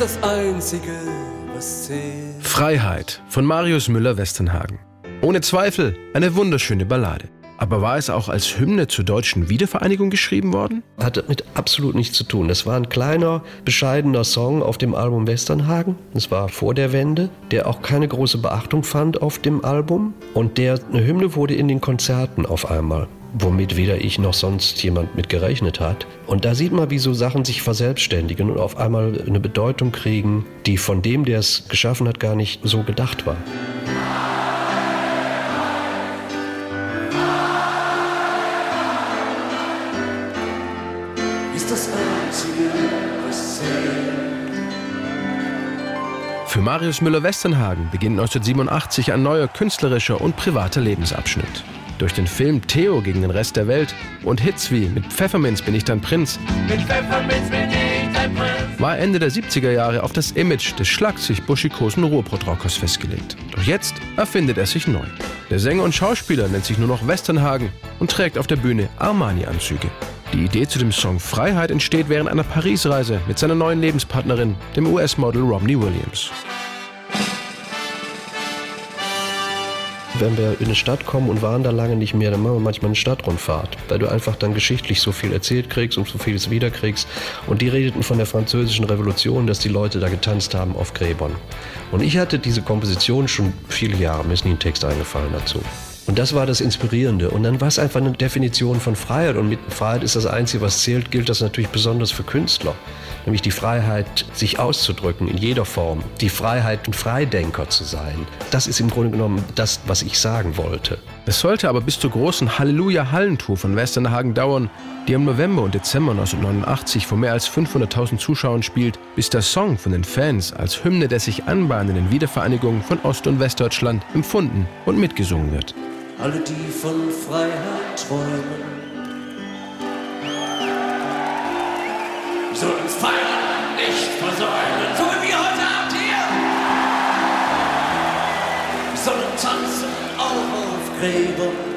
ist das Einzige, was zählt. Freiheit von Marius Müller-Westernhagen. Ohne Zweifel eine wunderschöne Ballade. Aber war es auch als Hymne zur deutschen Wiedervereinigung geschrieben worden? Hat damit absolut nichts zu tun. Das war ein kleiner, bescheidener Song auf dem Album Westernhagen. Das war vor der Wende, der auch keine große Beachtung fand auf dem Album. Und der eine Hymne wurde in den Konzerten auf einmal womit weder ich noch sonst jemand mit gerechnet hat. Und da sieht man, wie so Sachen sich verselbstständigen und auf einmal eine Bedeutung kriegen, die von dem, der es geschaffen hat, gar nicht so gedacht war. Für Marius Müller-Westernhagen beginnt 1987 ein neuer künstlerischer und privater Lebensabschnitt. Durch den Film Theo gegen den Rest der Welt und Hits wie Mit Pfefferminz bin ich dein Prinz, bin ich dein Prinz war Ende der 70er Jahre auf das Image des schlagzig-buschikosen Ruhrpott-Rockers festgelegt. Doch jetzt erfindet er sich neu. Der Sänger und Schauspieler nennt sich nur noch Westernhagen und trägt auf der Bühne Armani-Anzüge. Die Idee zu dem Song Freiheit entsteht während einer Paris-Reise mit seiner neuen Lebenspartnerin, dem US-Model Romney Williams. Wenn wir in eine Stadt kommen und waren da lange nicht mehr, dann machen wir manchmal eine Stadtrundfahrt, weil du einfach dann geschichtlich so viel erzählt kriegst und so vieles wiederkriegst. Und die redeten von der französischen Revolution, dass die Leute da getanzt haben auf Gräbern. Und ich hatte diese Komposition schon viele Jahre, mir ist nie ein Text eingefallen dazu. Und das war das Inspirierende. Und dann war es einfach eine Definition von Freiheit. Und mit Freiheit ist das Einzige, was zählt, gilt das natürlich besonders für Künstler. Nämlich die Freiheit, sich auszudrücken in jeder Form. Die Freiheit, ein Freidenker zu sein. Das ist im Grunde genommen das, was ich sagen wollte. Es sollte aber bis zur großen Halleluja-Hallentour von Westernhagen dauern, die im November und Dezember 1989 vor mehr als 500.000 Zuschauern spielt, bis der Song von den Fans als Hymne der sich anbahnenden Wiedervereinigung von Ost- und Westdeutschland empfunden und mitgesungen wird alle, die von Freiheit träumen. Sollen uns feiern, nicht versäumen, so wie wir heute Abend hier. Sollen tanzen, auch auf Gräbern.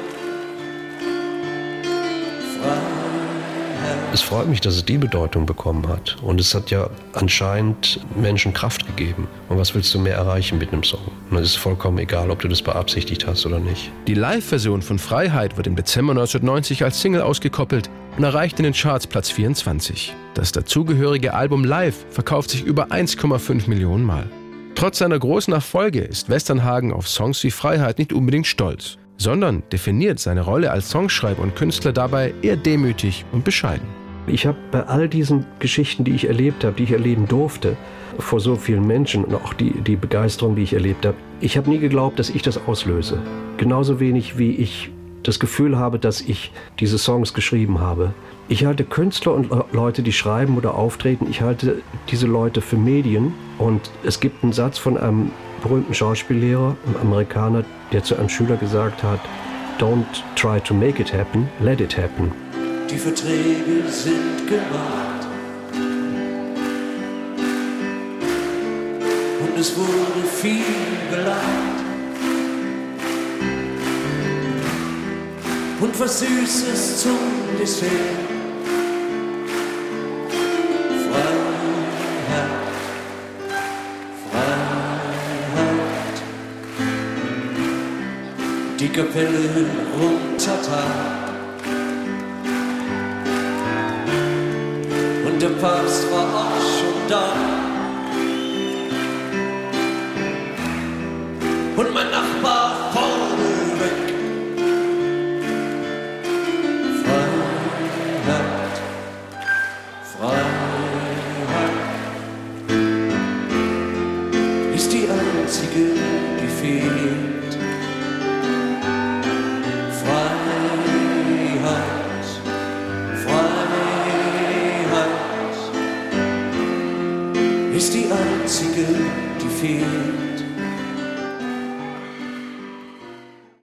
Es freut mich, dass es die Bedeutung bekommen hat. Und es hat ja anscheinend Menschen Kraft gegeben. Und was willst du mehr erreichen mit einem Song? Und es ist vollkommen egal, ob du das beabsichtigt hast oder nicht. Die Live-Version von Freiheit wird im Dezember 1990 als Single ausgekoppelt und erreicht in den Charts Platz 24. Das dazugehörige Album Live verkauft sich über 1,5 Millionen Mal. Trotz seiner großen Erfolge ist Westernhagen auf Songs wie Freiheit nicht unbedingt stolz, sondern definiert seine Rolle als Songschreiber und Künstler dabei eher demütig und bescheiden. Ich habe bei all diesen Geschichten, die ich erlebt habe, die ich erleben durfte, vor so vielen Menschen und auch die, die Begeisterung, die ich erlebt habe, ich habe nie geglaubt, dass ich das auslöse. Genauso wenig wie ich das Gefühl habe, dass ich diese Songs geschrieben habe. Ich halte Künstler und Leute, die schreiben oder auftreten, ich halte diese Leute für Medien. Und es gibt einen Satz von einem berühmten Schauspiellehrer, einem Amerikaner, der zu einem Schüler gesagt hat, Don't try to make it happen, let it happen die Verträge sind gemacht. Und es wurde viel gelacht. Und was Süßes zum Dessert. Freiheit, Freiheit. Die Kapelle runtertat. Papst war auch schon da. Und mein Nachbar vorne weg. Freiheit, Freiheit ist die einzige, die fehlt. Ist die einzige, die fehlt.